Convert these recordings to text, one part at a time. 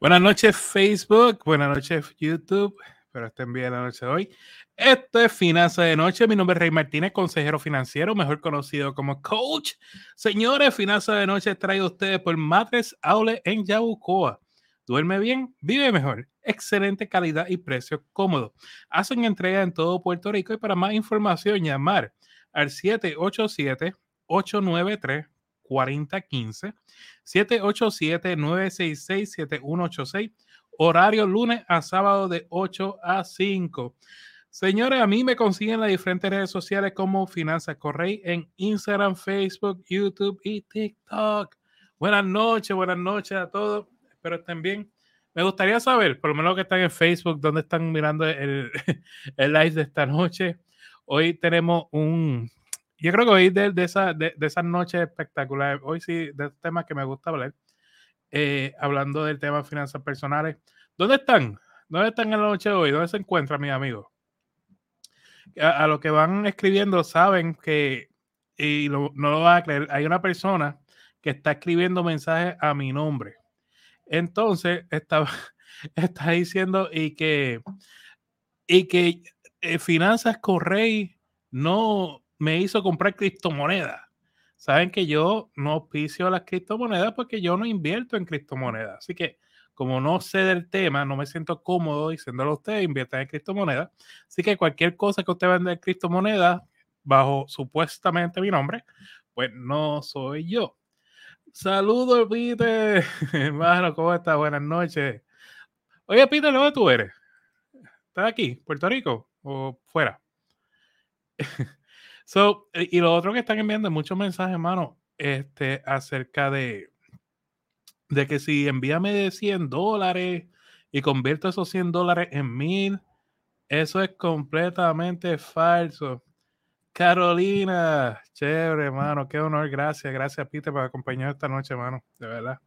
Buenas noches Facebook, buenas noches YouTube, pero estén bien la noche de hoy. Esto es Finanzas de Noche, mi nombre es Rey Martínez, consejero financiero, mejor conocido como coach. Señores, Finanzas de Noche traído a ustedes por Matres Aule en Yabucoa. Duerme bien, vive mejor, excelente calidad y precio cómodo. Hacen entrega en todo Puerto Rico y para más información llamar al 787 893 4015 787-966-7186. Horario lunes a sábado de 8 a 5. Señores, a mí me consiguen las diferentes redes sociales como Finanzas Correy en Instagram, Facebook, YouTube y TikTok. Buenas noches, buenas noches a todos. Espero estén bien. Me gustaría saber, por lo menos que están en Facebook, dónde están mirando el, el live de esta noche. Hoy tenemos un, yo creo que hoy de, de, esa, de, esas noches espectaculares, hoy sí, de temas que me gusta hablar, eh, hablando del tema de finanzas personales. ¿Dónde están? ¿Dónde están en la noche de hoy? ¿Dónde se encuentran, mis amigos? A, a lo que van escribiendo, saben que, y lo, no lo van a creer, hay una persona que está escribiendo mensajes a mi nombre. Entonces, está, está diciendo y que, y que eh, Finanzas Correy no, me hizo comprar criptomonedas. Saben que yo no auspicio las criptomonedas porque yo no invierto en criptomonedas. Así que, como no sé del tema, no me siento cómodo diciéndolo a ustedes, inviertan en criptomonedas. Así que cualquier cosa que usted venda en criptomonedas, bajo supuestamente mi nombre, pues no soy yo. Saludos, Peter. Hermano, ¿cómo estás? Buenas noches. Oye, Peter, ¿dónde tú eres? ¿Estás aquí, Puerto Rico o fuera? So, eh, y lo otro que están enviando muchos mensajes, hermano, este, acerca de, de que si envíame de 100 dólares y convierto esos 100 dólares en 1000, eso es completamente falso. Carolina, chévere, hermano, qué honor, gracias, gracias, Peter, por acompañar esta noche, hermano, de verdad.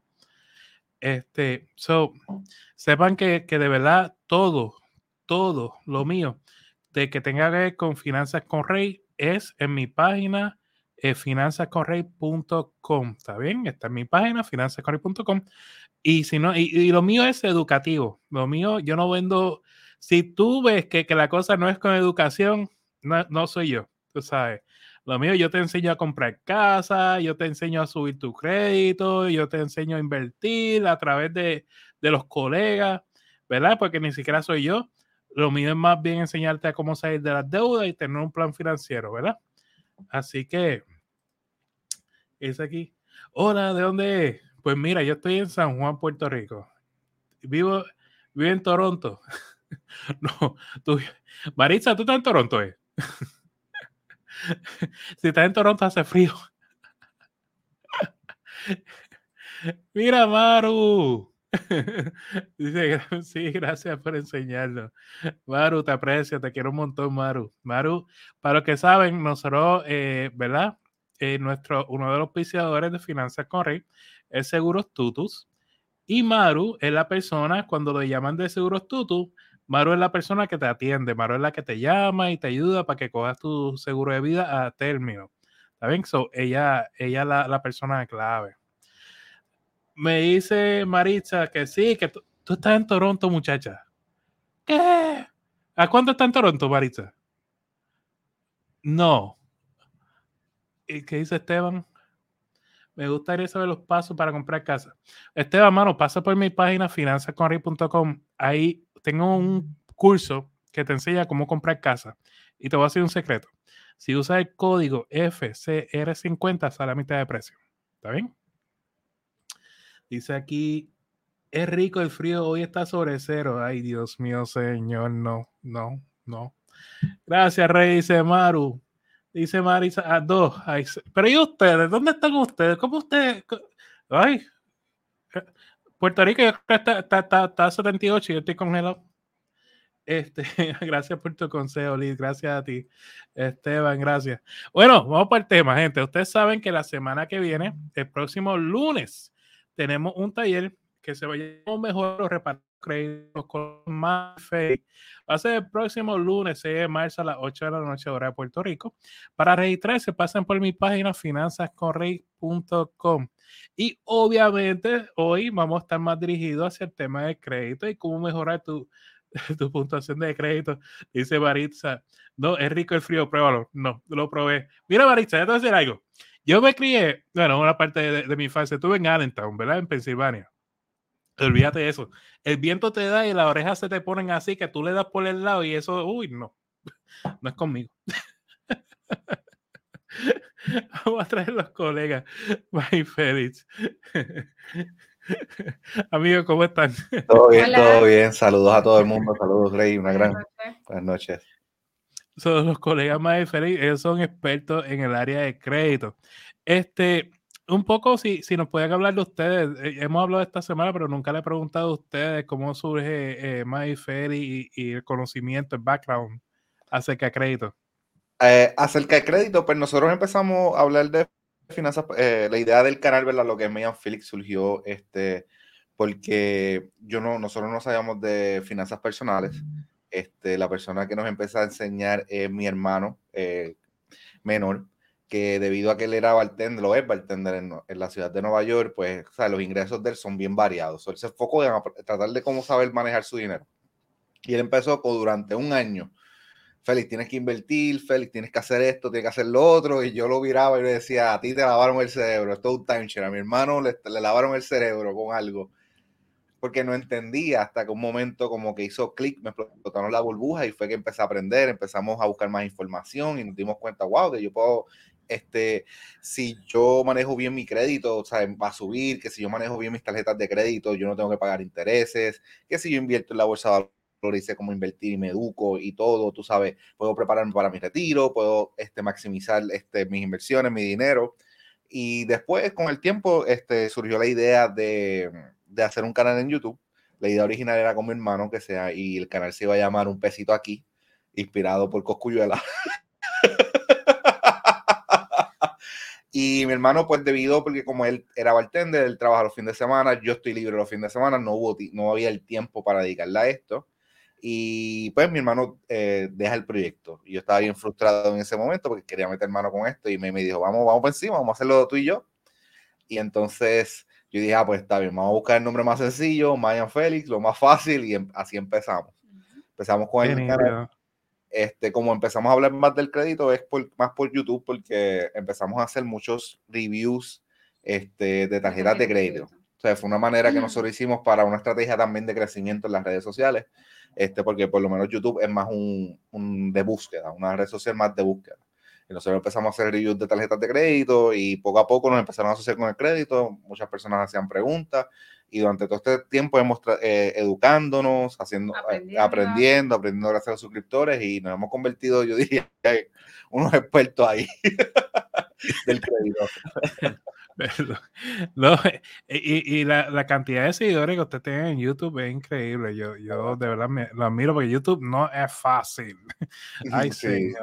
Este, so, sepan que, que de verdad todo, todo lo mío, de que tenga que ver con finanzas con Rey, es en mi página eh, finanzascorrey.com. ¿Está bien? Está en mi página finanzascorrey.com. Y si no, y, y, lo mío es educativo. Lo mío, yo no vendo. Si tú ves que, que la cosa no es con educación, no, no, soy yo. Tú sabes. Lo mío, yo te enseño a comprar casa, yo te enseño a subir tu crédito, yo te enseño a invertir a través de, de los colegas, ¿verdad? Porque ni siquiera soy yo. Lo mío es más bien enseñarte a cómo salir de las deudas y tener un plan financiero, ¿verdad? Así que es aquí. Hola, ¿de dónde es? Pues mira, yo estoy en San Juan, Puerto Rico. Vivo, vivo en Toronto. no, tú, Maritza, ¿tú estás en Toronto? Eh? si estás en Toronto hace frío. mira, Maru. Sí, gracias por enseñarlo. Maru, te aprecio, te quiero un montón, Maru. Maru, para los que saben, nosotros, eh, ¿verdad? Eh, nuestro, uno de los auspiciadores de Finanzas Correy es Seguros Tutus. Y Maru es la persona, cuando le llaman de Seguros Tutus, Maru es la persona que te atiende, Maru es la que te llama y te ayuda para que cojas tu seguro de vida a término. ¿Está bien? So, ella, ella es la, la persona clave me dice Maritza que sí, que tú, estás en Toronto, muchacha. ¿Qué? ¿A cuánto está en Toronto, Maritza? No. ¿Y qué dice Esteban? Me gustaría saber los pasos para comprar casa. Esteban, mano, pasa por mi página finanzasconri.com. Ahí tengo un curso que te enseña cómo comprar casa. Y te voy a decir un secreto. Si usas el código FCR50, sale a mitad de precio. ¿Está bien? Dice aquí, es rico el frío, hoy está sobre cero. Ay, Dios mío, señor, no, no, no. Gracias, Rey, dice Maru. Dice Marisa, a dos. Ay, pero ¿y ustedes? ¿Dónde están ustedes? ¿Cómo ustedes? Ay, Puerto Rico está, está, está, está a 78 y yo estoy congelado. Este, gracias por tu consejo, Liz. Gracias a ti, Esteban. Gracias. Bueno, vamos para el tema, gente. Ustedes saben que la semana que viene, el próximo lunes, tenemos un taller que se va a llamar mejor reparar créditos con MyFaith. Va a ser el próximo lunes 6 de marzo a las 8 de la noche, hora de Puerto Rico. Para registrarse, pasen por mi página finanzascorrey.com. Y obviamente hoy vamos a estar más dirigidos hacia el tema de crédito y cómo mejorar tu, tu puntuación de crédito. Dice Baritza, no, es rico el frío, pruébalo. No, lo probé. Mira, Baritza, ya te voy a decir algo. Yo me crié, bueno, una parte de, de mi infancia, estuve en Allentown, ¿verdad? En Pensilvania. Olvídate de eso. El viento te da y las orejas se te ponen así que tú le das por el lado y eso, uy, no. No es conmigo. Vamos a traer los colegas. Bye, Félix. Amigos, ¿cómo están? Todo bien, todo bien. Saludos a todo el mundo. Saludos, Rey. Una gran buenas noches. Son los colegas más. Ellos son expertos en el área de crédito. Este, un poco, si, si nos pueden hablar de ustedes, eh, hemos hablado esta semana, pero nunca le he preguntado a ustedes cómo surge eh, y, el conocimiento, el background acerca de crédito. Eh, acerca de crédito, pues nosotros empezamos a hablar de finanzas, eh, la idea del canal, ¿verdad? Lo que es Megan Felix surgió este, porque yo no, nosotros no sabíamos de finanzas personales. Este, la persona que nos empezó a enseñar es mi hermano menor que debido a que él era bartender, lo es bartender en, la ciudad de Nueva York, pues o los ingresos de él son bien variados. Él se enfocó en tratar de cómo saber manejar su dinero. Y él empezó con, durante un año. Félix, tienes que invertir, Félix, tienes que hacer esto, tienes que hacer lo otro. Y yo lo miraba y le decía, a ti te lavaron el cerebro, esto es un timeshare. A mi hermano le, le lavaron el cerebro con algo porque no entendía hasta que un momento como que hizo clic, me explotaron la burbuja y fue que empecé a aprender, empezamos a buscar más información y nos dimos cuenta, wow, que yo puedo este, si yo manejo bien mi crédito, o sea, va a subir, que si yo manejo bien mis tarjetas de crédito, yo no tengo que pagar intereses, que si yo invierto en la bolsa de valores, sé cómo invertir y me educo y todo, tú sabes, puedo prepararme para mi retiro, puedo este, maximizar este, mis inversiones, mi dinero. Y después, con el tiempo, este, surgió la idea de, de hacer un canal en YouTube. La idea original era con mi hermano, que sea, y el canal se iba a llamar Un Pesito Aquí, inspirado por Coscuyuela. Y mi hermano, pues debido, porque como él era bartender, él trabaja los fines de semana, yo estoy libre los fines de semana, no, hubo, no había el tiempo para dedicarle a esto. Y pues mi hermano eh, deja el proyecto. Yo estaba bien frustrado en ese momento porque quería meter mano con esto y me, me dijo, vamos, vamos por encima, vamos a hacerlo tú y yo. Y entonces yo dije, ah, pues está bien, vamos a buscar el nombre más sencillo, Mayan Félix, lo más fácil y em, así empezamos. Empezamos con el canal este, como empezamos a hablar más del crédito, es más por YouTube, porque empezamos a hacer muchos reviews este, de tarjetas de crédito. O sea, fue una manera que nosotros hicimos para una estrategia también de crecimiento en las redes sociales, este, porque por lo menos YouTube es más un, un de búsqueda, una red social más de búsqueda. Y nosotros empezamos a hacer reviews de tarjetas de crédito y poco a poco nos empezaron a asociar con el crédito. Muchas personas hacían preguntas y durante todo este tiempo hemos eh, educándonos, haciendo, eh, aprendiendo. aprendiendo, gracias a los suscriptores y nos hemos convertido, yo diría, unos expertos ahí del crédito. No, y, y la, la, cantidad de seguidores que usted tiene en YouTube es increíble. Yo, yo de verdad me, lo admiro porque YouTube no es fácil. Ay, sí.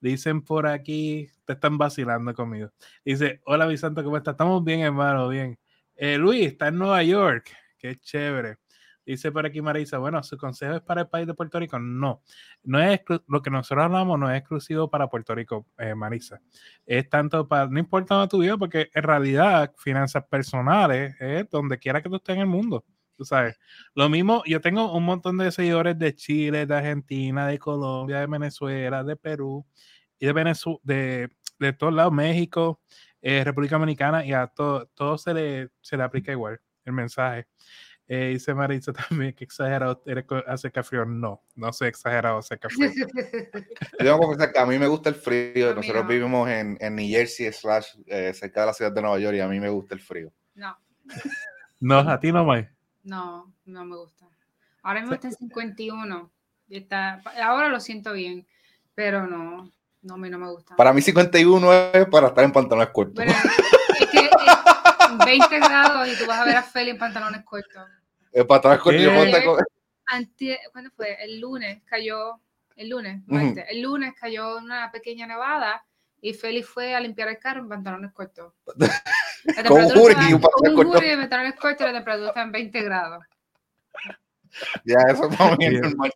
Dicen por aquí, te están vacilando conmigo. Dice, hola Vicente, ¿cómo estás? Estamos bien, hermano, bien. Eh, Luis está en Nueva York. Qué chévere. Dice por aquí Marisa, bueno, su consejo es para el país de Puerto Rico. No, no es lo que nosotros hablamos, no es exclusivo para Puerto Rico, eh, Marisa. Es tanto para, no importa tu vida, porque en realidad finanzas personales es donde quiera que tú estés en el mundo. Tú sabes, lo mismo, yo tengo un montón de seguidores de Chile, de Argentina, de Colombia, de Venezuela, de Perú y de Venezuela, de, de todos lados, México, eh, República Dominicana y a todo, todo se le, se le aplica igual el mensaje. Eh, dice Marisa también que exagerado eres acerca frío. No, no soy exagerado acerca frío. Yo que a mí me gusta el frío. Nosotros vivimos en, en New Jersey, slash, eh, cerca de la ciudad de Nueva York, y a mí me gusta el frío. No. no, a ti no, May. No, no me gusta. Ahora mismo está en 51. Y está, ahora lo siento bien, pero no. No, a mí no me gusta. Para mí 51 es para estar en pantalones cortos. Bueno, es que 20 grados y tú vas a ver a Feli en pantalones cortos. En pantalones cortos. ¿Cuándo fue? El lunes cayó, el lunes, el lunes cayó una pequeña nevada y Feli fue a limpiar el carro en pantalones cortos. Con un jury y un pantalones cortos. Un jury de pantalones cortos y la temperatura está en 20 grados. Ya, eso es bien normal.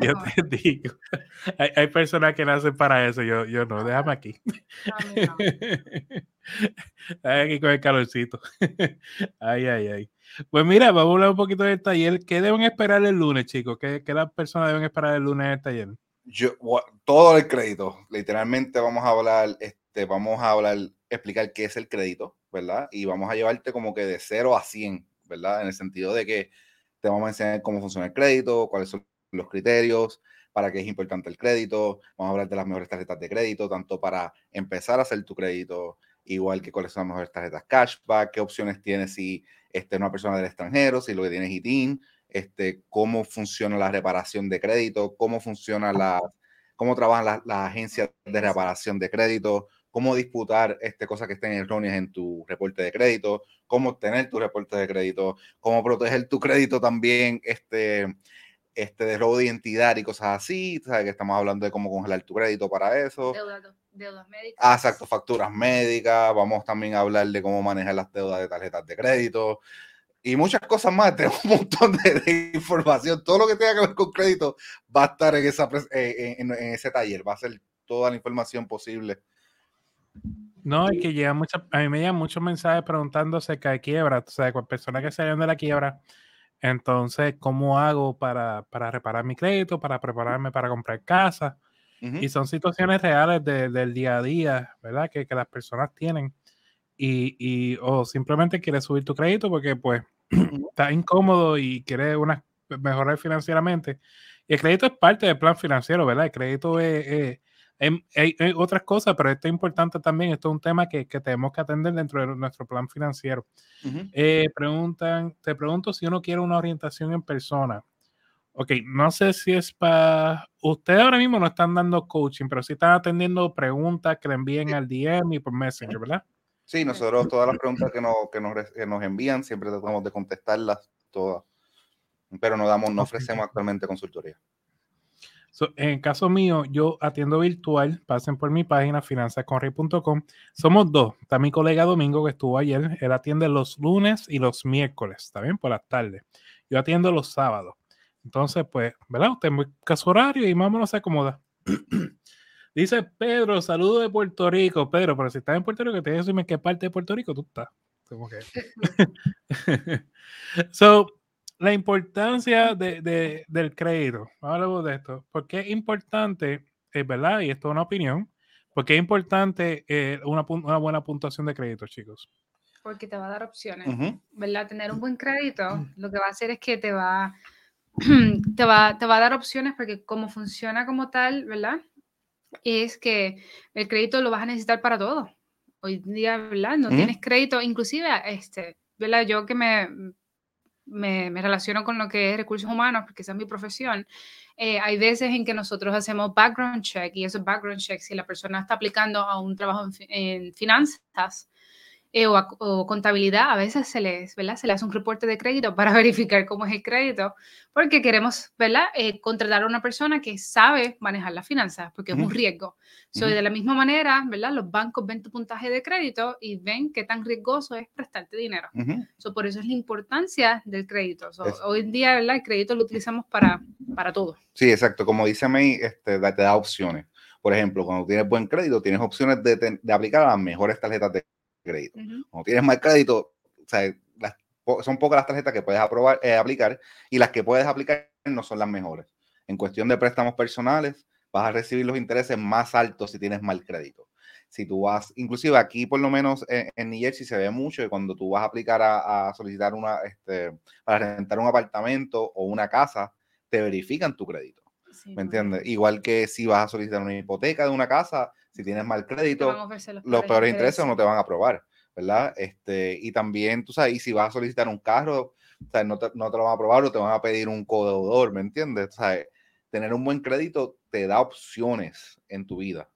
Yo te digo, hay, hay, personas que nacen para eso, yo, yo no, déjame aquí. No, aquí con el calorcito. Ay, ay, ay. Pues mira, vamos a hablar un poquito del taller. ¿Qué deben esperar el lunes, chicos? ¿Qué, qué las personas deben esperar el lunes en el taller? Yo, todo el crédito. Literalmente vamos a hablar, este, vamos a hablar, explicar qué es el crédito, ¿verdad? Y vamos a llevarte como que de 0 a 100, ¿verdad? En el sentido de que te vamos a enseñar cómo funciona el crédito, cuáles son los criterios, para qué es importante el crédito. Vamos a hablar de las mejores tarjetas de crédito, tanto para empezar a hacer tu crédito, igual que cuáles son las mejores tarjetas cashback, qué opciones tienes si este, una persona del extranjero, si lo que tienes es ITIN, este, cómo funciona la reparación de crédito, cómo funciona la, cómo trabajan las agencias de reparación de crédito, cómo disputar este, cosas que estén erróneas en tu reporte de crédito, cómo obtener tu reporte de crédito, cómo proteger tu crédito también este, este, de robo de identidad y cosas así. ¿sabes? Que estamos hablando de cómo congelar tu crédito para eso. Deudas, médicas. Ah, exacto, facturas médicas. Vamos también a hablar de cómo manejar las deudas de tarjetas de crédito y muchas cosas más. Tenemos un montón de, información. Todo lo que tenga que ver con crédito va a estar en, esa, eh, en, en ese taller. Va a ser toda la información posible no, es que llega mucha, a mí me llegan muchos mensajes preguntando acerca de quiebra, o sea, con personas que salieron de la quiebra. Entonces, ¿cómo hago para, para reparar mi crédito, para prepararme para comprar casa? Y son situaciones reales del día a día, ¿verdad? Que, que las personas tienen. Y, y, o simplemente quieres subir tu crédito porque, pues, está incómodo y quieres una, mejorar financieramente. Y el crédito es parte del plan financiero, ¿verdad? El crédito es hay, otras cosas, pero esto es importante también. Esto es un tema que, que tenemos que atender dentro de nuestro plan financiero. Eh, preguntan, te pregunto si uno quiere una orientación en persona. Ok, no sé si es para. Ustedes ahora mismo no están dando coaching, pero sí están atendiendo preguntas que le envíen al DM y por Messenger, ¿verdad? Sí, nosotros todas las preguntas que nos, que nos, que nos envían siempre tratamos de contestarlas todas, pero no damos, no ofrecemos actualmente consultoría en el caso mío, yo atiendo virtual. Pasen por mi página finanzasconrey.com. Somos dos. Está mi colega Domingo que estuvo ayer. Él atiende los lunes y los miércoles, también por las tardes. Yo atiendo los sábados. Entonces, pues, ¿verdad? Usted muy caso horario y más o menos se acomoda. Dice Pedro, saludo de Puerto Rico. Pedro, pero si estás en Puerto Rico, te decirme qué parte de Puerto Rico tú estás. Como que. so, la importancia de, del crédito. Hablamos de esto. ¿Por qué es importante, es verdad, y esto es una opinión, por qué es importante eh, una, buena puntuación de crédito, chicos? Porque te va a dar opciones, ¿verdad? Tener un buen crédito lo que va a hacer es que te va, te va, te va a dar opciones porque como funciona como tal, ¿verdad? Es que el crédito lo vas a necesitar para todo. Hoy día, ¿verdad? No tienes crédito, inclusive, este, ¿verdad? Yo que me me, relaciono con lo que es recursos humanos, porque esa es mi profesión, eh, hay veces en que nosotros hacemos background check y esos background checks, si la persona está aplicando a un trabajo en finanzas, eh, o, contabilidad, a veces se les, ¿verdad? se le hace un reporte de crédito para verificar cómo es el crédito, porque queremos ¿verdad? Eh, contratar a una persona que sabe manejar las finanzas, porque es un riesgo. Soy de la misma manera, ¿verdad? los bancos ven tu puntaje de crédito y ven qué tan riesgoso es prestarte dinero. por eso es la importancia del crédito. hoy en día ¿verdad? el crédito lo utilizamos para, para todo. Sí, exacto. Como dice May, este, te da opciones. Por ejemplo, cuando tienes buen crédito, tienes opciones de, de aplicar a las mejores tarjetas de crédito. Cuando tienes más crédito, o sea, son pocas las tarjetas que puedes aprobar, eh, aplicar y las que puedes aplicar no son las mejores. En cuestión de préstamos personales, vas a recibir los intereses más altos si tienes mal crédito. Si tú vas, inclusive aquí por lo menos en, en New Jersey se ve mucho que cuando tú vas a aplicar a, solicitar una, este, para rentar un apartamento o una casa, te verifican tu crédito. ¿Me entiendes? Igual que si vas a solicitar una hipoteca de una casa, si tienes mal crédito, los, peores intereses no te van a aprobar, ¿verdad? Este, y también, tú sabes, y si vas a solicitar un carro, o no, te, no te lo van a aprobar o te van a pedir un codeudor, ¿me entiendes? O sea, tener un buen crédito te da opciones en tu vida.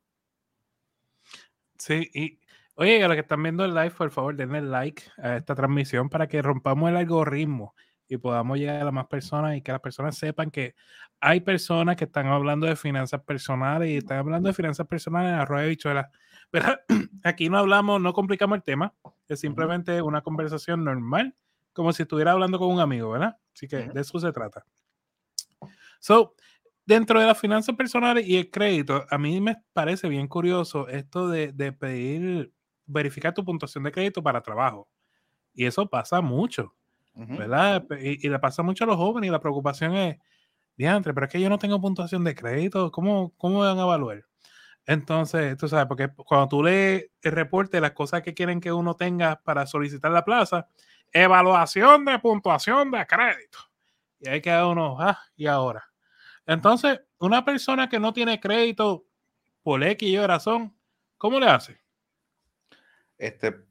Sí, y oye, a los que están viendo el live, por favor, denle like a esta transmisión para que rompamos el algoritmo y podamos llegar a más personas y que las personas sepan que hay personas que están hablando de finanzas personales y están hablando de finanzas personales en arroyo de bichuela. Pero aquí no hablamos, no complicamos el tema, es simplemente una conversación normal como si estuviera hablando con un amigo, ¿verdad? Así que de eso se trata. So, dentro de las finanzas personales y el crédito, a mí me parece bien curioso esto de, de pedir, verificar tu puntuación de crédito para trabajo. Y eso pasa mucho, ¿verdad? Y, le pasa mucho a los jóvenes y la preocupación es, diantre, pero es que yo no tengo puntuación de crédito, ¿cómo, cómo van a evaluar? Entonces, tú sabes, porque cuando tú lees el reporte, las cosas que quieren que uno tenga para solicitar la plaza, evaluación de puntuación de crédito. Y hay que uno, ah, y ahora. Entonces, una persona que no tiene crédito por X y razón, ¿cómo le hace? Este.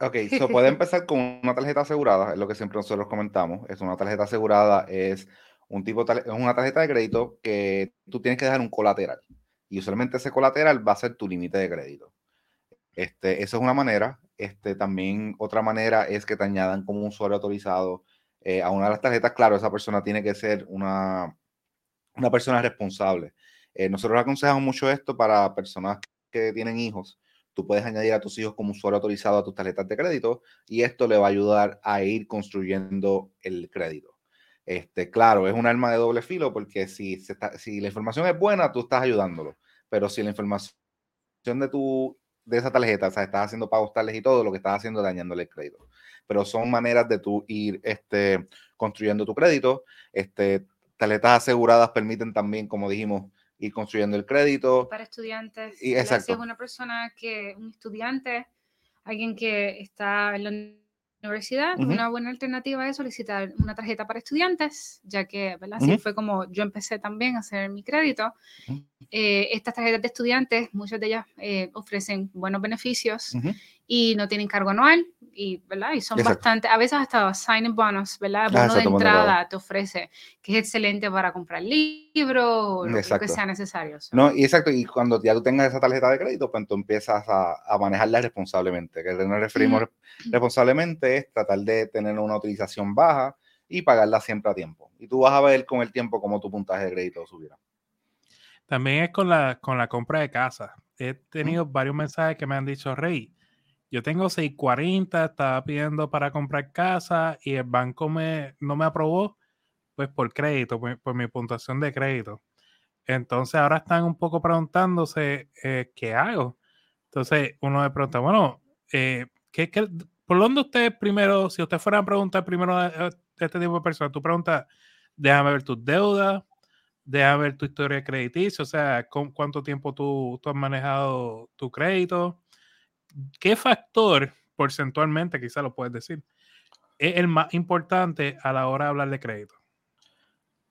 Ok, se puede empezar con una tarjeta asegurada, es lo que siempre nosotros comentamos. Es una tarjeta asegurada, es un tipo es una tarjeta de crédito que tú tienes que dejar un colateral. Y usualmente ese colateral va a ser tu límite de crédito. Este, eso es una manera. Este, también otra manera es que te añadan como un usuario autorizado eh, a una de las tarjetas. Claro, esa persona tiene que ser una, una persona responsable. Eh, nosotros aconsejamos mucho esto para personas que tienen hijos. Puedes añadir a tus hijos como usuario autorizado a tus tarjetas de crédito y esto le va a ayudar a ir construyendo el crédito. Este, claro, es un arma de doble filo porque si, si la información es buena, tú estás ayudándolo. Pero si la información de tu de esa tarjeta, estás haciendo pagos tales y todo, lo que estás haciendo es dañándole el crédito. Pero son maneras de tú ir este, construyendo tu crédito. Este, tarjetas aseguradas permiten también, como dijimos, ir construyendo el crédito. Para estudiantes. Y, exacto. Si es una persona que, un estudiante, alguien que está en la universidad, una buena alternativa es solicitar una tarjeta para estudiantes, ya que, ¿verdad? Así fue como yo empecé también a hacer mi crédito. Eh, estas tarjetas de estudiantes, muchas de ellas eh, ofrecen buenos beneficios y no tienen cargo anual y, ¿verdad? y son bastante, a veces hasta sign-in bonus, ¿verdad? Ah, Bono de entrada te ofrece, que es excelente para comprar libros o lo que sea necesario. No, y exacto, y cuando ya tú tengas esa tarjeta de crédito, pues tú empiezas a, a manejarla responsablemente, que nos referimos responsablemente es tratar de tener una utilización baja y pagarla siempre a tiempo. Y tú vas a ver con el tiempo cómo tu puntaje de crédito subirá. También es con la, con la compra de casa. He tenido varios mensajes que me han dicho, Rey, yo tengo 640, estaba pidiendo para comprar casa y el banco me, no me aprobó, pues por crédito, por, mi puntuación de crédito. Entonces ahora están un poco preguntándose eh, qué hago. Entonces uno me pregunta, bueno, eh, ¿qué, por dónde usted primero, si usted fuera a preguntar primero a, este tipo de personas, tú preguntas, déjame ver tus deudas, déjame ver tu historia crediticia, o sea, con cuánto tiempo tú, tú has manejado tu crédito, ¿qué factor, porcentualmente, quizá lo puedes decir, es el más importante a la hora de hablar de crédito?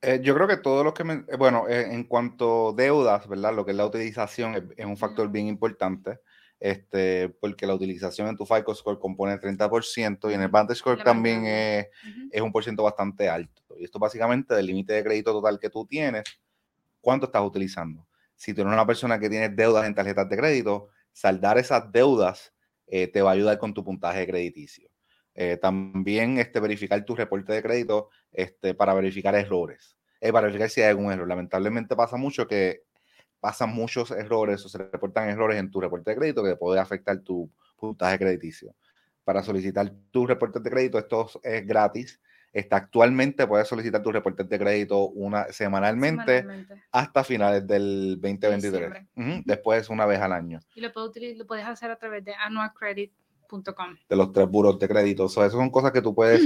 Eh, yo creo que todo lo que me, eh, bueno, eh, en cuanto a deudas, ¿verdad? Lo que es la utilización es, un factor bien importante, este, porque la utilización en tu FICO Score compone el 30% y en el Vantage Score también es, es, un por ciento bastante alto. Y esto básicamente del límite de crédito total que tú tienes, ¿cuánto estás utilizando? Si tú eres una persona que tiene deudas en tarjetas de crédito, saldar esas deudas eh, te va a ayudar con tu puntaje crediticio. Eh, también este, verificar tu reporte de crédito este, para verificar errores, eh, para verificar si hay algún error. Lamentablemente pasa mucho que pasan muchos errores o se reportan errores en tu reporte de crédito que puede afectar tu puntaje crediticio. Para solicitar tu reporte de crédito, esto es gratis Está actualmente, puedes solicitar tus reportes de crédito una, semanalmente, hasta finales del 2023. Después una vez al año. Y lo, lo puedes hacer a través de annualcredit.com. De los tres buros de crédito. So, esas son cosas que tú puedes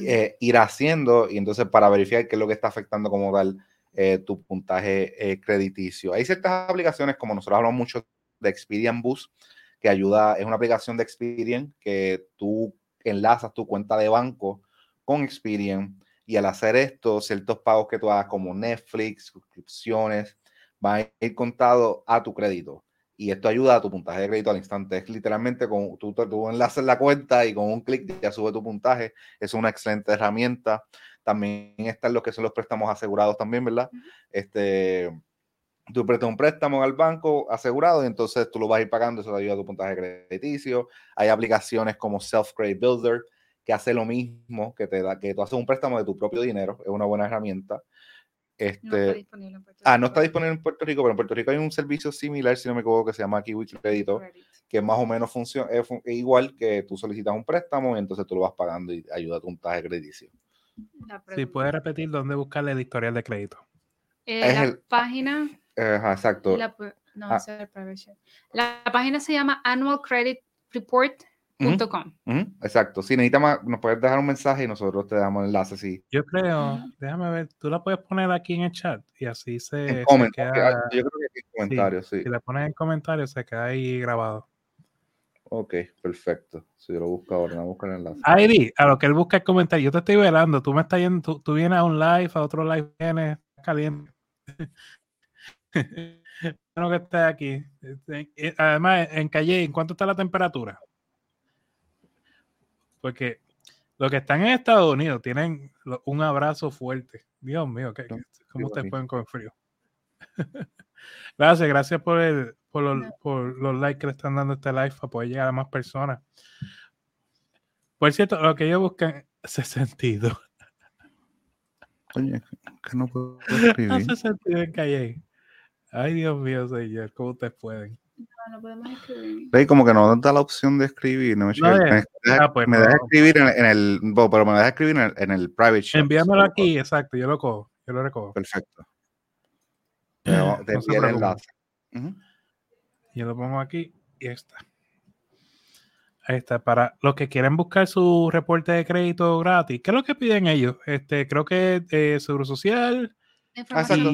eh, ir haciendo y entonces para verificar qué es lo que está afectando como tal eh, tu puntaje eh, crediticio. Hay ciertas aplicaciones, como nosotros hablamos mucho de Experian Boost, que ayuda, es una aplicación de Experian que tú enlazas tu cuenta de banco con Experian. Y al hacer esto, ciertos pagos que tú hagas como Netflix, suscripciones, van a ir contados a tu crédito. Y esto ayuda a tu puntaje de crédito al instante. Es literalmente con tú, tú enlaces la cuenta y con un clic ya sube tu puntaje. Es una excelente herramienta. También están los que son los préstamos asegurados también, ¿verdad? Este, tú prestas un préstamo al banco asegurado y entonces tú lo vas a ir pagando, eso te ayuda a tu puntaje crediticio. Hay aplicaciones como Self Credit Builder que hace lo mismo, que te da, que tú haces un préstamo de tu propio dinero, es una buena herramienta. Este, no está disponible en Puerto Rico. Ah, no está disponible en Puerto Rico, pero en Puerto Rico hay un servicio similar, si no me equivoco, que se llama Kiwi Crédito, que más o menos funciona, es, igual que tú solicitas un préstamo y entonces tú lo vas pagando y ayuda a tu puntaje crediticio. Si puedes repetir dónde buscarle el historial de crédito. Eh, la página. exacto. La, no, ah. la página se llama Annual Credit Report exacto. Si necesitas más, nos puedes dejar un mensaje y nosotros te damos el enlace. Sí. Yo creo, déjame ver, tú la puedes poner aquí en el chat y así se, queda. Yo creo que aquí en comentarios, sí, Si la pones en comentarios, se queda ahí grabado. Ok, perfecto. Si yo lo busco ahora, no busco el enlace. ID, a lo que él busca el comentario, yo te estoy velando. Tú me estás yendo, tú, vienes a un live, a otro live vienes caliente. bueno que estés aquí. Este, eh, además, en Calle, ¿en cuánto está la temperatura? Porque los que están en Estados Unidos tienen un abrazo fuerte. Dios mío, ¿qué, ¿cómo ustedes pueden comer frío? gracias, gracias por, el, por, los, likes que le están dando a este live para poder llegar a más personas. Por cierto, lo que ellos buscan hace sentido. Oye, que no puedo escribir. Hace sentido en Calle. Ay, Dios mío, señor, ¿cómo ustedes pueden? No, no podemos escribir. como que no da la opción de escribir. No, me, deja, ah, pues me deja escribir en, el. pero me deja escribir en el, private chat. Envíamelo aquí, exacto. Yo lo cojo. Yo lo recojo. Perfecto. Te, el enlace. Yo lo pongo aquí y ahí está. Ahí está. Para los que quieren buscar su reporte de crédito gratis, ¿qué es lo que piden ellos? Este, creo que eh, Seguro Social. Exacto.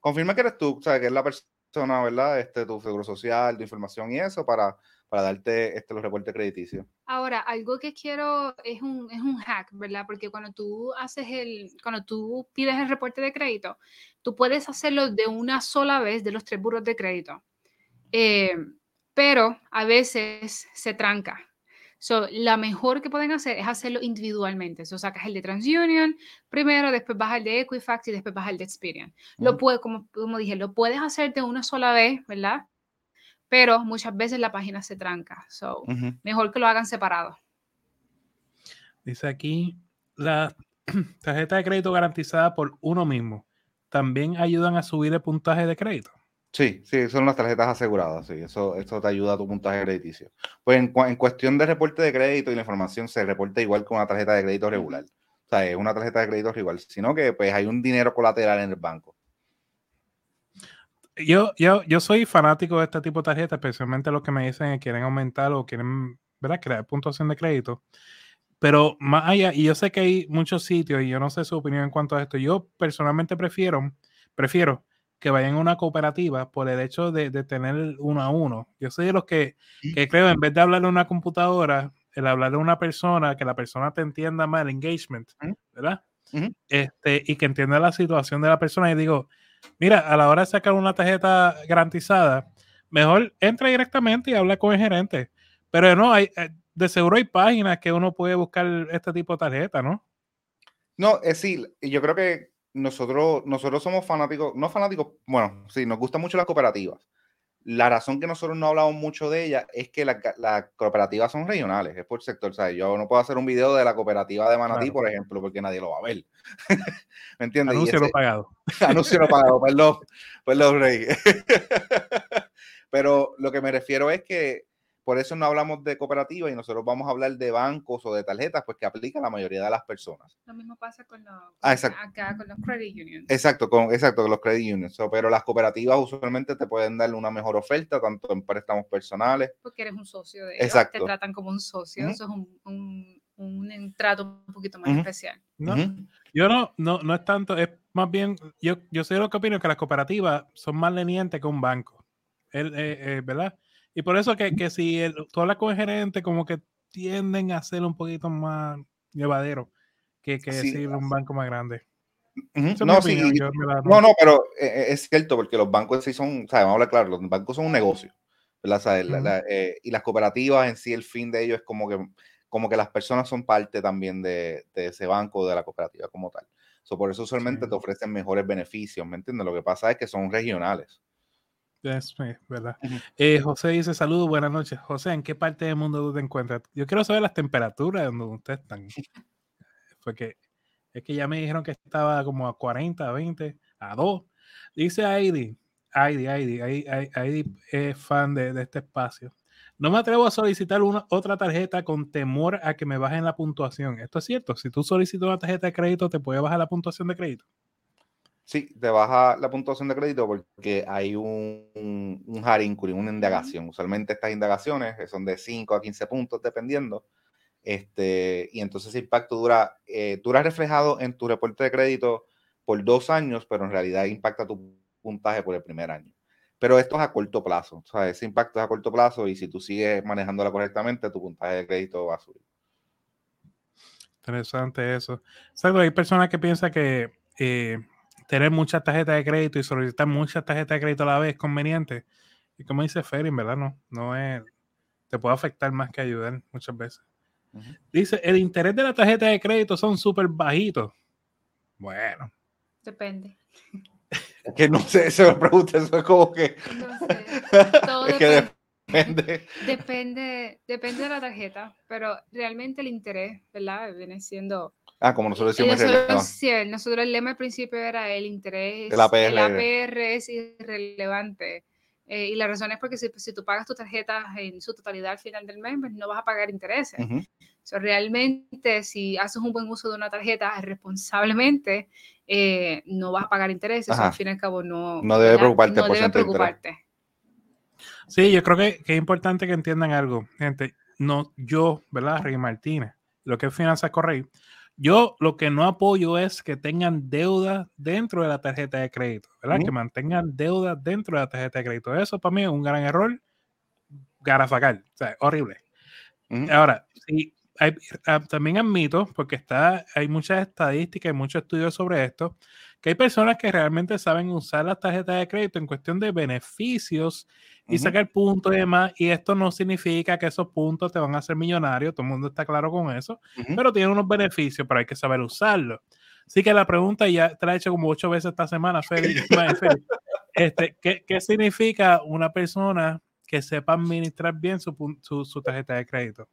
Confirma que eres tú, o sea, que es la persona ¿verdad? Este, tu seguro social, tu información y eso para, para darte este, los reportes crediticios. Ahora, algo que quiero es un, es un hack, ¿verdad? Porque cuando tú haces el, cuando tú pides el reporte de crédito, tú puedes hacerlo de una sola vez de los tres burros de crédito. Eh, pero a veces se tranca. So, la mejor que pueden hacer es hacerlo individualmente. So, sacas el de TransUnion primero, después vas al de Equifax y después vas al de Experian. Lo puedes, como, como dije, lo puedes hacer de una sola vez, ¿verdad? Pero muchas veces la página se tranca. So, mejor que lo hagan separado. Dice aquí, la tarjeta de crédito garantizada por uno mismo también ayudan a subir el puntaje de crédito. Sí, sí, son las tarjetas aseguradas, sí, eso, eso te ayuda a tu puntaje crediticio. Pues en, en, cuestión de reporte de crédito y la información se reporta igual que una tarjeta de crédito regular. O sea, es una tarjeta de crédito igual, sino que pues hay un dinero colateral en el banco. Yo, yo, yo soy fanático de este tipo de tarjetas, especialmente los que me dicen que quieren aumentar o quieren ¿verdad? crear puntuación de crédito. Pero más allá, y yo sé que hay muchos sitios, y yo no sé su opinión en cuanto a esto, yo personalmente prefiero, prefiero que vayan a una cooperativa por el hecho de, tener uno a uno. Yo soy de los que, creo, en vez de hablarle a una computadora, el hablarle a una persona, que la persona te entienda más el engagement, ¿verdad? este, y que entienda la situación de la persona. Y digo, mira, a la hora de sacar una tarjeta garantizada, mejor entra directamente y habla con el gerente. Pero no, hay, eh, de seguro hay páginas que uno puede buscar este tipo de tarjeta, ¿no? No, es sí, yo creo que nosotros, nosotros somos fanáticos, no fanáticos, bueno, sí, nos gustan mucho las cooperativas. La razón que nosotros no hablamos mucho de ellas es que las cooperativas son regionales, es por sector. O sea, yo no puedo hacer un video de la cooperativa de Manatí, por ejemplo, porque nadie lo va a ver. ¿Me entiendes? Anuncio no pagado. Anuncio no pagado, perdón, perdón, Rey. Pero lo que me refiero es que por eso no hablamos de cooperativas y nosotros vamos a hablar de bancos o de tarjetas, pues que aplica a la mayoría de las personas. Lo mismo pasa con los, ah, acá con los credit unions. Exacto, con, exacto, con los credit unions. pero las cooperativas usualmente te pueden dar una mejor oferta, tanto en préstamos personales. Porque eres un socio de ellos, Exacto. te tratan como un socio, eso es un, un, trato un poquito más especial. No, Yo no, no, no es tanto, es más bien, yo, yo sé lo que opino, que las cooperativas son más lenientes que un banco. El, eh, eh, ¿Verdad? Y por eso que, que si el, tú hablas con el gerente, como que tienden a ser un poquito más llevadero que, que decir un banco más grande. No, sí, no, no, pero eh, es cierto, porque los bancos sí son, o sea, vamos a hablar claro, los bancos son un negocio. Eh, y las cooperativas en sí, el fin de ellos es como que, como que las personas son parte también de, de ese banco, de la cooperativa como tal. So, por eso usualmente te ofrecen mejores beneficios, ¿me entiendes? Lo que pasa es que son regionales. Es verdad. Eh, José dice: Saludos, buenas noches. José, ¿en qué parte del mundo tú te encuentras? Yo quiero saber las temperaturas donde ustedes están. Porque Es que ya me dijeron que estaba como a 40, 20, a 2. Dice Heidi, Heidi, Heidi, Heidi, es fan de, de, este espacio. No me atrevo a solicitar una, otra tarjeta con temor a que me bajen la puntuación. Esto es cierto. Si tú solicitas una tarjeta de crédito, ¿te puede bajar la puntuación de crédito? Sí, te baja la puntuación de crédito porque hay un, un, un una indagación. Usualmente estas indagaciones son de 5 a 15 puntos, dependiendo. Este, y entonces ese impacto dura, eh, dura reflejado en tu reporte de crédito por dos años, pero en realidad impacta tu puntaje por el primer año. Pero esto es a corto plazo, o sea, ese impacto es a corto plazo y si tú sigues manejándola correctamente, tu puntaje de crédito va a subir. Interesante eso. ¿Sabes? Hay personas que piensan que eh, tener muchas tarjetas de crédito y solicitar muchas tarjetas de crédito a la vez es conveniente. Y como dice Ferry, verdad no, no es, te puede afectar más que ayudar muchas veces. Dice, el interés de la tarjeta de crédito son súper bajitos. Bueno. Depende. Es que no sé, se me pregunta, eso es como que... No sé. Todo depende. Depende. depende. Depende de la tarjeta, pero realmente el interés, ¿verdad? Viene siendo Ah, como nosotros decimos. Nosotros, sí, nosotros el lema al principio era el interés. El APR, el APR es irrelevante. Eh, y la razón es porque si, si, tú pagas tu tarjeta en su totalidad al final del mes, pues no vas a pagar intereses. realmente, si haces un buen uso de una tarjeta responsablemente, eh, no vas a pagar intereses. al fin y al cabo, no, no debe preocuparte. No debe preocuparte. Sí, yo creo que, que, es importante que entiendan algo, gente. No, yo, ¿verdad? Rey Martínez, lo que es Finanzas Correy, yo lo que no apoyo es que tengan deuda dentro de la tarjeta de crédito, ¿verdad? Que mantengan deuda dentro de la tarjeta de crédito. Eso para mí es un gran error garafacal, o sea, horrible. Ahora, sí, ah, también admito, porque está, hay muchas estadísticas y muchos estudios sobre esto, que hay personas que realmente saben usar las tarjetas de crédito en cuestión de beneficios y sacar puntos y demás. Y esto no significa que esos puntos te van a hacer millonario, todo el mundo está claro con eso, pero tiene unos beneficios, pero hay que saber usarlo. Así que la pregunta ya te la he hecho como ocho veces esta semana, Félix. este, ¿qué, ¿qué, significa una persona que sepa administrar bien su, su, su tarjeta de crédito?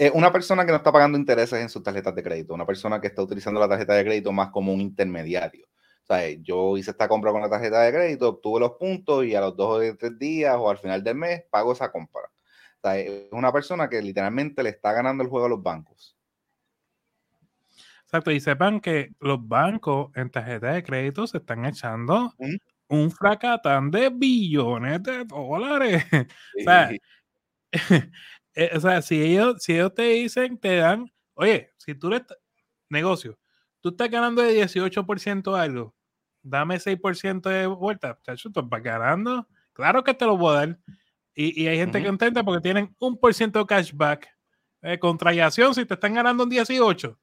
Eh, una persona que no está pagando intereses en sus tarjetas de crédito, una persona que está utilizando la tarjeta de crédito más como un intermediario. O sea, yo hice esta compra con la tarjeta de crédito, obtuve los puntos y a los dos o tres días o al final del mes pago esa compra. O sea, es una persona que literalmente le está ganando el juego a los bancos. Exacto, y sepan que los bancos en tarjeta de crédito se están echando un fracatán de billones de dólares. O sea, Eh, o sea, si ellos, si ellos te dicen, te dan, oye, si tú le negocio, tú estás ganando de 18% algo, dame 6% de vuelta, chacho, tú vas ganando, claro que te lo voy a dar. Y, y hay gente contenta porque tienen un por ciento de cashback. Eh, contrayación, si te están ganando un 18.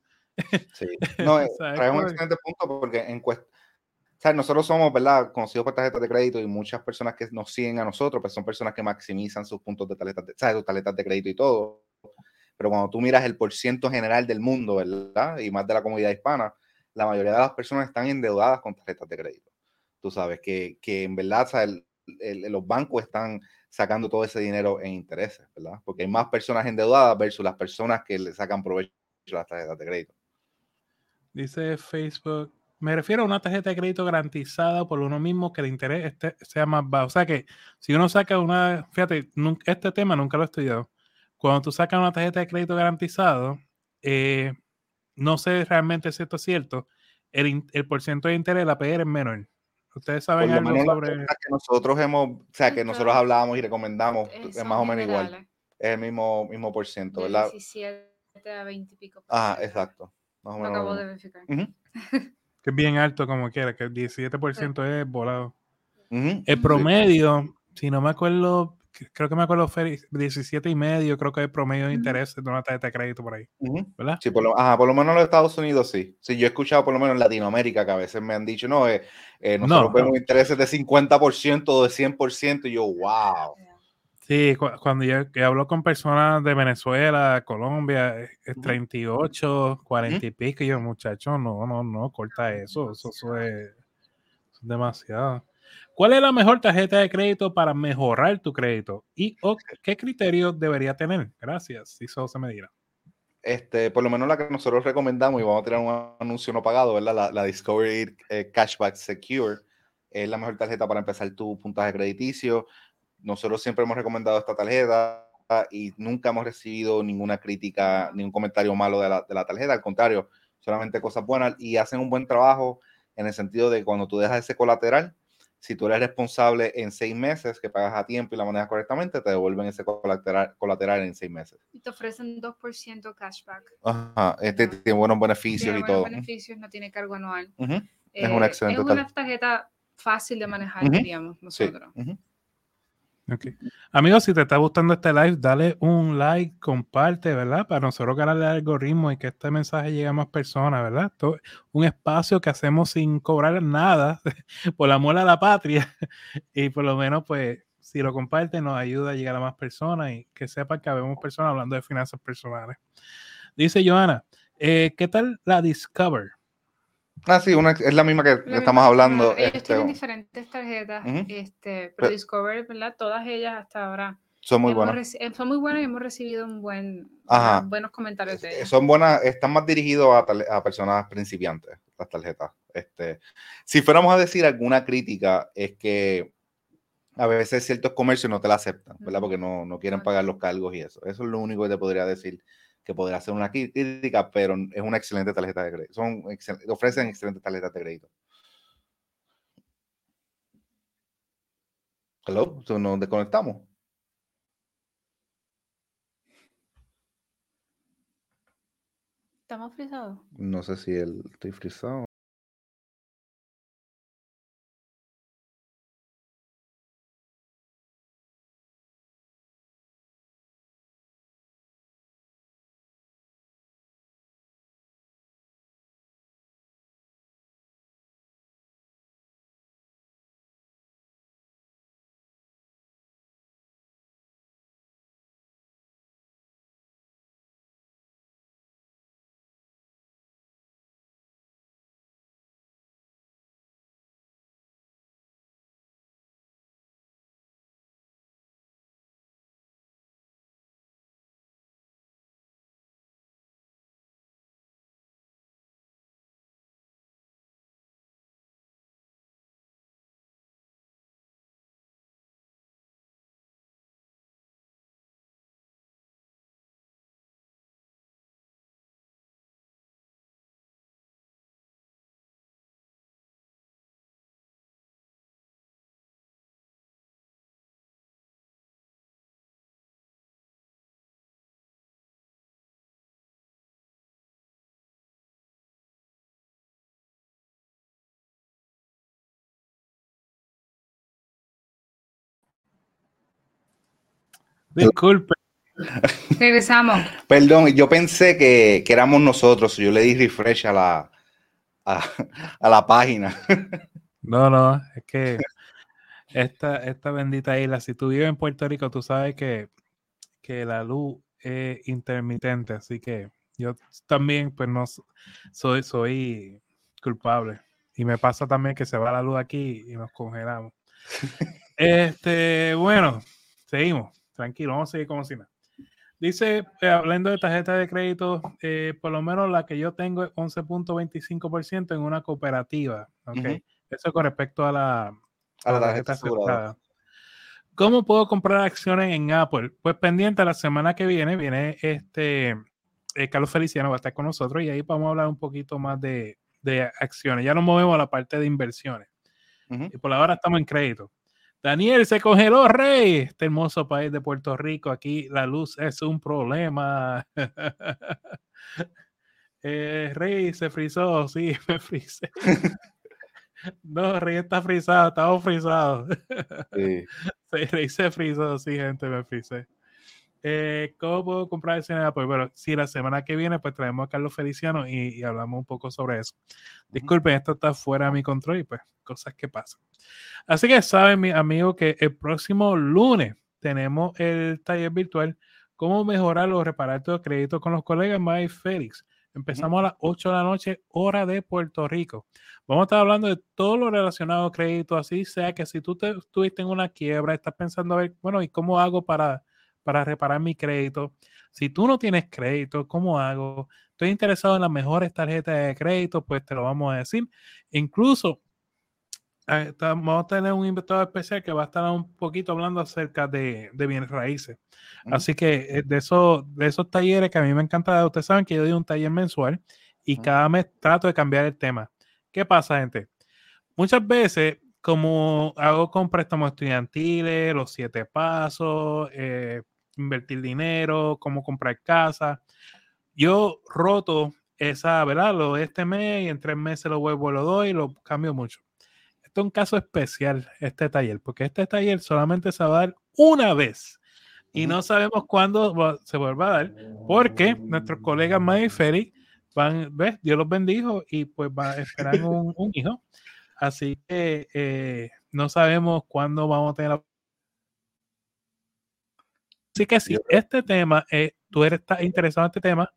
Sí, no, es un excelente punto porque en cuestión nosotros somos, ¿verdad? Conocidos por tarjetas de crédito y muchas personas que nos siguen a nosotros, pues son personas que maximizan sus puntos de tarjetas de, ¿sabes? Sus tarjetas de crédito y todo. Pero cuando tú miras el porciento general del mundo, ¿verdad? Y más de la comunidad hispana, la mayoría de las personas están endeudadas con tarjetas de crédito. Tú sabes que, que en verdad, los bancos están sacando todo ese dinero en intereses, ¿verdad? Porque hay más personas endeudadas versus las personas que le sacan provecho a las tarjetas de crédito. Dice Facebook, me refiero a una tarjeta de crédito garantizada por uno mismo que el interés este sea más bajo. O sea que si uno saca una, fíjate, este tema nunca lo he estudiado. Cuando tú sacas una tarjeta de crédito garantizado, eh, no sé realmente si esto es cierto, el, el porcentaje de interés de la PR es menor. Ustedes saben algo sobre. Que nosotros hemos, o sea, que nosotros hablábamos y recomendamos, es más o menos igual. Es el mismo, mismo por ciento, ¿verdad? 17 a 20 y pico. Ah, exacto. Más o menos. Lo acabo de verificar. que es bien alto como quiera, que el 17% es volado. El promedio, si no me acuerdo, creo que me acuerdo, 17 y medio, creo que es el promedio de interés de una tarjeta de crédito por ahí. ¿Verdad? Sí, por lo, por lo menos en los Estados Unidos sí. Sí, yo he escuchado por lo menos en Latinoamérica que a veces me han dicho, no, eh, eh nosotros vemos intereses de 50% o de 100%, y yo, wow. Sí, cuando yo, hablo con personas de Venezuela, Colombia, es 38, 40 y pico, y yo, muchacho, no, no, no, corta eso, eso, es, demasiado. ¿Cuál es la mejor tarjeta de crédito para mejorar tu crédito? ¿Y qué criterios debería tener? Gracias, si eso se me dirá. este, por lo menos la que nosotros recomendamos, y vamos a tirar un anuncio no pagado, ¿verdad? La, Discovery eh, Cashback Secure es la mejor tarjeta para empezar tu puntaje crediticio. Nosotros siempre hemos recomendado esta tarjeta y nunca hemos recibido ninguna crítica, ningún comentario malo de la, de la tarjeta. Al contrario, solamente cosas buenas y hacen un buen trabajo en el sentido de cuando tú dejas ese colateral, si tú eres responsable en seis meses, que pagas a tiempo y la manejas correctamente, te devuelven ese colateral, colateral en seis meses. Y te ofrecen 2% cashback. Ajá, este tiene buenos beneficios tiene y buenos todo. beneficios, no tiene cargo anual. es una excelente Es una tarjeta fácil de manejar, diríamos nosotros. Amigos, si te está gustando este live, dale un like, comparte, ¿verdad? Para nosotros ganar el algoritmo y que este mensaje llegue a más personas, ¿verdad? un espacio que hacemos sin cobrar nada por la amor a la patria y por lo menos, pues, si lo comparten, nos ayuda a llegar a más personas y que sepan que habemos personas hablando de finanzas personales. Dice Joana, eh, ¿qué tal la Discover? Ah, sí, una, es la misma que estamos hablando. Ellos este, tienen diferentes tarjetas, este, pero, Discover, ¿verdad? Todas ellas hasta ahora son muy buenas. Eh, son muy buenas y hemos recibido un buen, buenos comentarios de ellas. Son buenas, están más dirigidos a, a, personas principiantes, las tarjetas. Este, si fuéramos a decir alguna crítica, es que a veces ciertos comercios no te la aceptan, ¿verdad? Porque no, no quieren pagar los cargos y eso. Eso es lo único que te podría decir que podría ser una crítica, pero es una excelente tarjeta de crédito. Son ofrecen excelentes tarjetas de crédito. Hello, nos desconectamos. ¿Estamos frisados? No sé si el, estoy frisado. Disculpe. Regresamos. Perdón, yo pensé que, éramos nosotros. Yo le di refresh a la, a, la página. No, no, es que esta, esta bendita isla, si tú vives en Puerto Rico, tú sabes que, que la luz es intermitente, así que yo también, pues no soy, soy culpable. Y me pasa también que se va la luz aquí y nos congelamos. Este, bueno, seguimos tranquilo, vamos a seguir como si nada. Dice, eh, hablando de tarjeta de crédito, eh, por lo menos la que yo tengo es 11.25% en una cooperativa. ¿okay? Eso con respecto a la, a la tarjeta, asegurada. ¿Cómo puedo comprar acciones en Apple? Pues pendiente, la semana que viene viene este eh, Carlos Feliciano, va a estar con nosotros y ahí vamos a hablar un poquito más de, de acciones. Ya nos movemos a la parte de inversiones. Y por ahora estamos en crédito. Daniel, se congeló, Rey. Este hermoso país de Puerto Rico, aquí la luz es un problema. Eh, Rey se frizó, sí, me frizé. no, Rey está frizado, estamos frisados. Sí. Rey se frizó, sí, gente, me frizé. Eh, ¿Cómo puedo comprar el cine? Pues bueno, si la semana que viene, pues traemos a Carlos Feliciano y, hablamos un poco sobre eso. Disculpen, esto está fuera de mi control y pues cosas que pasan. Así que saben, mi amigo, que el próximo lunes tenemos el taller virtual Cómo mejorar o reparar tu crédito con los colegas Mike Félix. Empezamos a las 8 de la noche, hora de Puerto Rico. Vamos a estar hablando de todo lo relacionado a crédito, así sea que si tú te, estuviste en una quiebra, estás pensando a ver, bueno, ¿y cómo hago para para reparar mi crédito. Si tú no tienes crédito, ¿cómo hago? Estoy interesado en las mejores tarjetas de crédito, pues te lo vamos a decir. Incluso eh, vamos a tener un invitado especial que va a estar un poquito hablando acerca de, bienes raíces. Así que eh, de, eso, de esos talleres que a mí me encanta, ustedes saben que yo doy un taller mensual y cada mes trato de cambiar el tema. ¿Qué pasa, gente? Muchas veces, como hago con préstamos estudiantiles, los siete pasos, eh, invertir dinero, cómo comprar casa, yo roto esa, ¿verdad? Lo de este mes y en tres meses lo vuelvo, lo doy y lo cambio mucho. Esto es un caso especial, este taller, porque este taller solamente se va a dar una vez y no sabemos cuándo se vuelva a dar, porque nuestros colegas May y Ferry van, ¿ves? Dios los bendijo y pues va a esperar un, un hijo. Así que eh, no sabemos cuándo vamos a tener la... Así que si este tema, eh, tú eres interesado en este tema,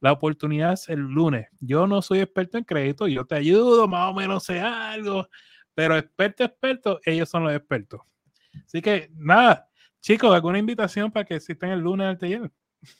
la oportunidad es el lunes. Yo no soy experto en crédito, yo te ayudo, más o menos sé algo, pero experto, experto, ellos son los expertos. Así que nada, chicos, ¿alguna invitación para que existen el lunes al taller?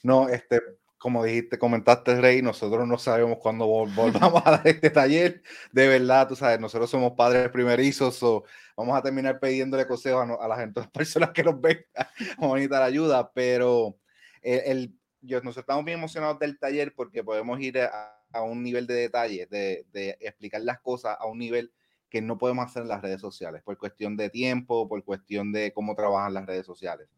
No, este, como dijiste, comentaste, Rey, nosotros no sabemos cuándo volvamos a dar este taller. De verdad, tú sabes, nosotros somos padres primerizos, o vamos a terminar pidiéndole consejos a, la gente, a las personas que nos ven, vamos a necesitar ayuda, pero el, yo, nosotros estamos bien emocionados del taller porque podemos ir a, un nivel de detalle, de, de, explicar las cosas a un nivel que no podemos hacer en las redes sociales, por cuestión de tiempo, por cuestión de cómo trabajan las redes sociales.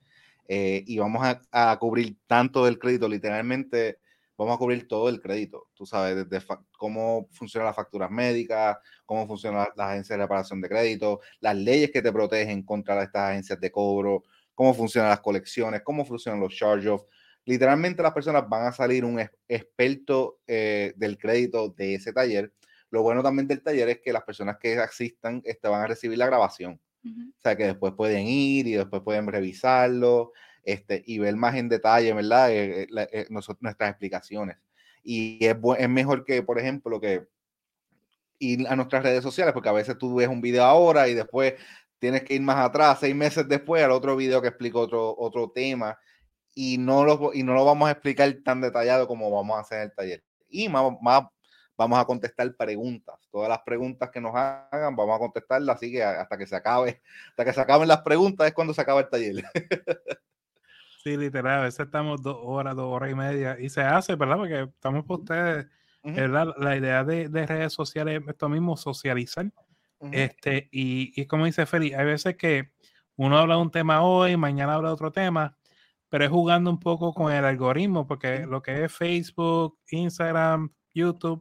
Eh, y vamos a, cubrir tanto del crédito, literalmente vamos a cubrir todo el crédito, tú sabes, desde cómo funcionan las facturas médicas, cómo funciona la, agencia de reparación de crédito, las leyes que te protegen contra estas agencias de cobro, cómo funcionan las colecciones, cómo funcionan los charge-offs. Literalmente las personas van a salir un experto eh, del crédito de ese taller. Lo bueno también del taller es que las personas que asistan este, van a recibir la grabación. O sea, que después pueden ir y después pueden revisarlo este, y ver más en detalle, ¿verdad? Eh, eh, eh, nuestras explicaciones. Y es, es mejor que, por ejemplo, que ir a nuestras redes sociales, porque a veces tú ves un video ahora y después tienes que ir más atrás, seis meses después, al otro video que explica otro, otro tema y no, lo, y no lo vamos a explicar tan detallado como vamos a hacer en el taller. Y más, más vamos a contestar preguntas. Todas las preguntas que nos hagan, vamos a contestarlas, así que hasta que se acabe, hasta que se acaben las preguntas es cuando se acaba el taller. Sí, literal, a veces estamos dos horas, dos horas y media, y se hace, ¿verdad? Porque estamos por ustedes, ¿verdad? La idea de, redes sociales es esto mismo, socializar. este, y, y, como dice Feli, hay veces que uno habla de un tema hoy, mañana habla de otro tema, pero es jugando un poco con el algoritmo, porque lo que es Facebook, Instagram, YouTube,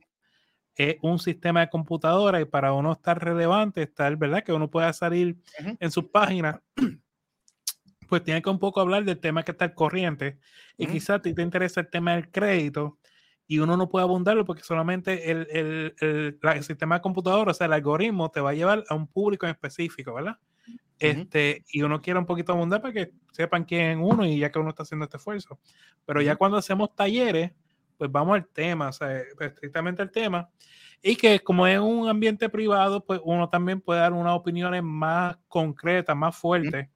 es un sistema de computadora y para uno estar relevante, estar, ¿verdad? Que uno pueda salir en sus páginas, pues tiene que un poco hablar del tema que está al corriente y quizás a ti te interesa el tema del crédito y uno no puede abundarlo porque solamente el, el, el, sistema de computadora, o sea, el algoritmo te va a llevar a un público en específico, ¿verdad? Este, y uno quiere un poquito abundar para que sepan quién es uno y ya que uno está haciendo este esfuerzo. Pero ya cuando hacemos talleres, pues vamos al tema, o sea, estrictamente al tema. Y que como es un ambiente privado, pues uno también puede dar unas opiniones más concretas, más fuertes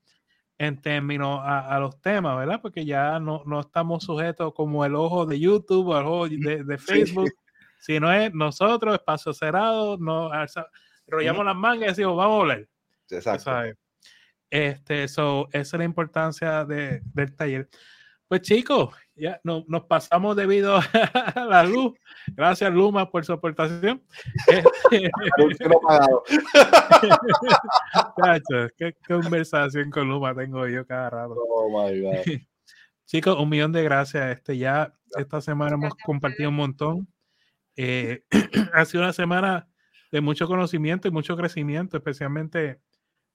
en términos a, los temas, ¿verdad? Porque ya no, no, estamos sujetos como el ojo de YouTube o el ojo de, de Facebook, sino es nosotros, espacio cerrado, no, enrollamos las mangas y decimos, vamos a hablar. Exacto. Este, so, esa es la importancia de, del taller. Pues chicos, ya no, nos pasamos debido a la luz. Gracias Luma por su aportación. Qué conversación con Luma tengo yo cada rato. Oh my God. Chicos, un millón de gracias. Este ya esta semana hemos compartido un montón. Eh, ha sido una semana de mucho conocimiento y mucho crecimiento, especialmente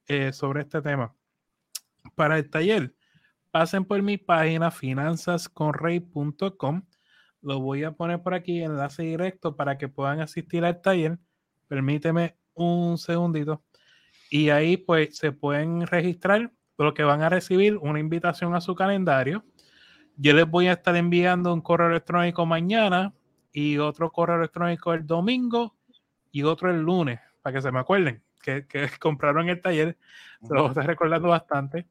eh, sobre este tema. Para el taller, pasen por mi página finanzasconrey.com. Lo voy a poner por aquí, enlace directo para que puedan asistir al taller. Permíteme un segundito. Y ahí pues se pueden registrar, lo que van a recibir una invitación a su calendario. Yo les voy a estar enviando un correo electrónico mañana y otro correo electrónico el domingo y otro el lunes, para que se me acuerden que, que compraron el taller. Se lo voy a estar recordando bastante.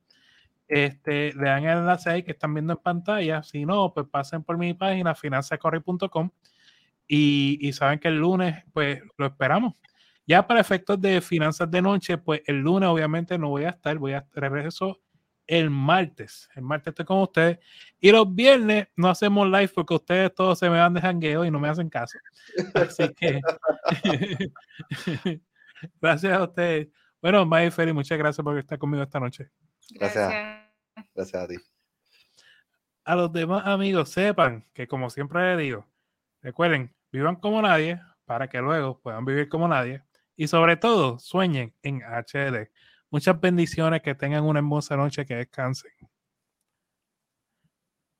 Este, le dan el enlace ahí que están viendo en pantalla. Si no, pues pasen por mi página finanzacorri.com y, y saben que el lunes, pues lo esperamos. Ya para efectos de finanzas de noche, pues el lunes obviamente no voy a estar, voy a regreso el martes. El martes estoy con ustedes. Y los viernes no hacemos live porque ustedes todos se me van de jangueo y no me hacen caso. Así que gracias a ustedes. Bueno, May Ferry, muchas gracias por estar conmigo esta noche. Gracias. Gracias a ti. A los demás amigos, sepan que como siempre les digo, recuerden, vivan como nadie para que luego puedan vivir como nadie. Y sobre todo, sueñen en HD. Muchas bendiciones, que tengan una hermosa noche, que descansen.